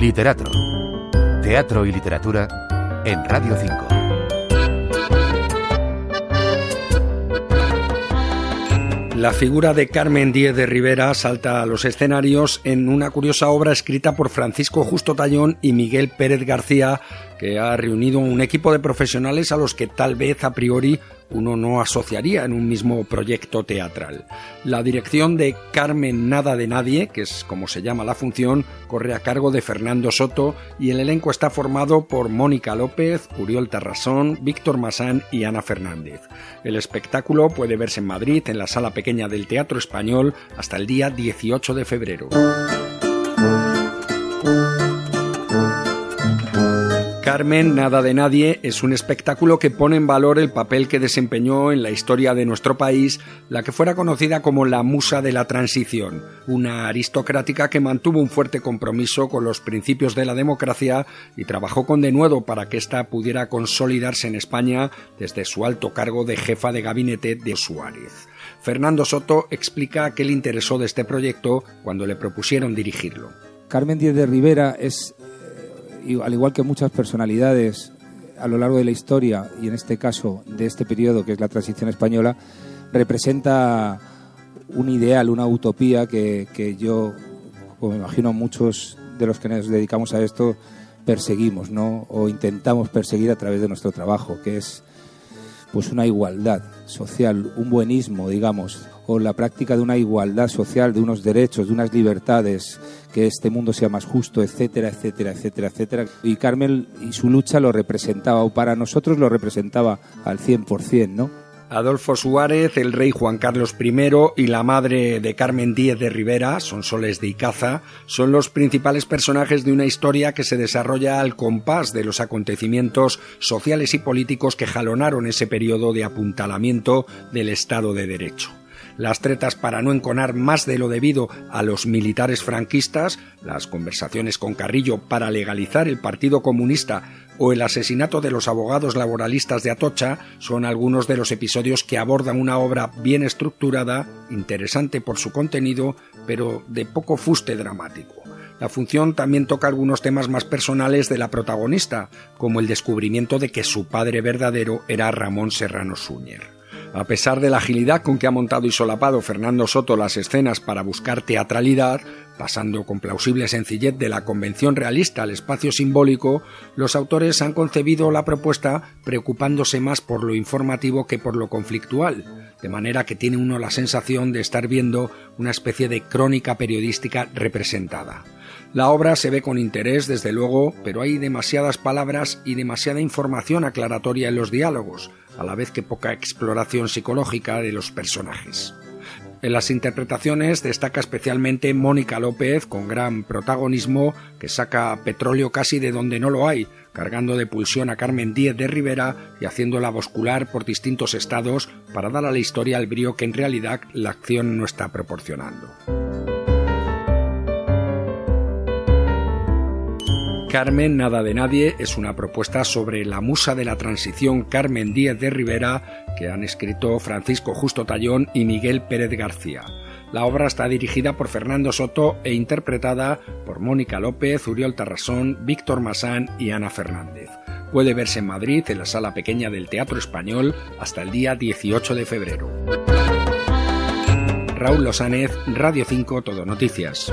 Literato. Teatro y literatura en Radio 5. La figura de Carmen Díez de Rivera salta a los escenarios en una curiosa obra escrita por Francisco Justo Tallón y Miguel Pérez García, que ha reunido un equipo de profesionales a los que tal vez a priori uno no asociaría en un mismo proyecto teatral. La dirección de Carmen Nada de Nadie, que es como se llama la función, corre a cargo de Fernando Soto y el elenco está formado por Mónica López, Uriol Tarrasón, Víctor Masán y Ana Fernández. El espectáculo puede verse en Madrid en la sala pequeña del Teatro Español hasta el día 18 de febrero. Carmen, Nada de Nadie es un espectáculo que pone en valor el papel que desempeñó en la historia de nuestro país la que fuera conocida como la Musa de la Transición, una aristocrática que mantuvo un fuerte compromiso con los principios de la democracia y trabajó con denuedo para que ésta pudiera consolidarse en España desde su alto cargo de jefa de gabinete de Suárez. Fernando Soto explica qué le interesó de este proyecto cuando le propusieron dirigirlo. Carmen Díez de Rivera es al igual que muchas personalidades a lo largo de la historia, y en este caso de este periodo que es la transición española, representa un ideal, una utopía que, yo, como me imagino muchos de los que nos dedicamos a esto, perseguimos, ¿no? O intentamos perseguir a través de nuestro trabajo, que es pues una igualdad social, un buenismo, digamos, o la práctica de una igualdad social, de unos derechos, de unas libertades, que este mundo sea más justo, etcétera, etcétera, etcétera, etcétera. Y Carmel y su lucha lo representaba, o para nosotros lo representaba al 100%, ¿no? Adolfo Suárez, el rey Juan Carlos I y la madre de Carmen Díez de Rivera, son soles de Icaza, son los principales personajes de una historia que se desarrolla al compás de los acontecimientos sociales y políticos que jalonaron ese periodo de apuntalamiento del Estado de Derecho las tretas para no enconar más de lo debido a los militares franquistas, las conversaciones con Carrillo para legalizar el Partido Comunista o el asesinato de los abogados laboralistas de Atocha son algunos de los episodios que abordan una obra bien estructurada, interesante por su contenido, pero de poco fuste dramático. La función también toca algunos temas más personales de la protagonista, como el descubrimiento de que su padre verdadero era Ramón Serrano Súñer. A pesar de la agilidad con que ha montado y solapado Fernando Soto las escenas para buscar teatralidad, pasando con plausible sencillez de la convención realista al espacio simbólico, los autores han concebido la propuesta preocupándose más por lo informativo que por lo conflictual, de manera que tiene uno la sensación de estar viendo una especie de crónica periodística representada. La obra se ve con interés, desde luego, pero hay demasiadas palabras y demasiada información aclaratoria en los diálogos, a la vez que poca exploración psicológica de los personajes. En las interpretaciones destaca especialmente Mónica López, con gran protagonismo, que saca petróleo casi de donde no lo hay, cargando de pulsión a Carmen Díez de Rivera y haciéndola boscular por distintos estados para dar a la historia el brío que en realidad la acción no está proporcionando. Carmen, nada de nadie es una propuesta sobre la musa de la transición Carmen Díez de Rivera que han escrito Francisco Justo Tallón y Miguel Pérez García. La obra está dirigida por Fernando Soto e interpretada por Mónica López, Uriol Tarrasón, Víctor Masán y Ana Fernández. Puede verse en Madrid en la sala pequeña del Teatro Español hasta el día 18 de febrero. Raúl Losánez, Radio 5 Todo Noticias.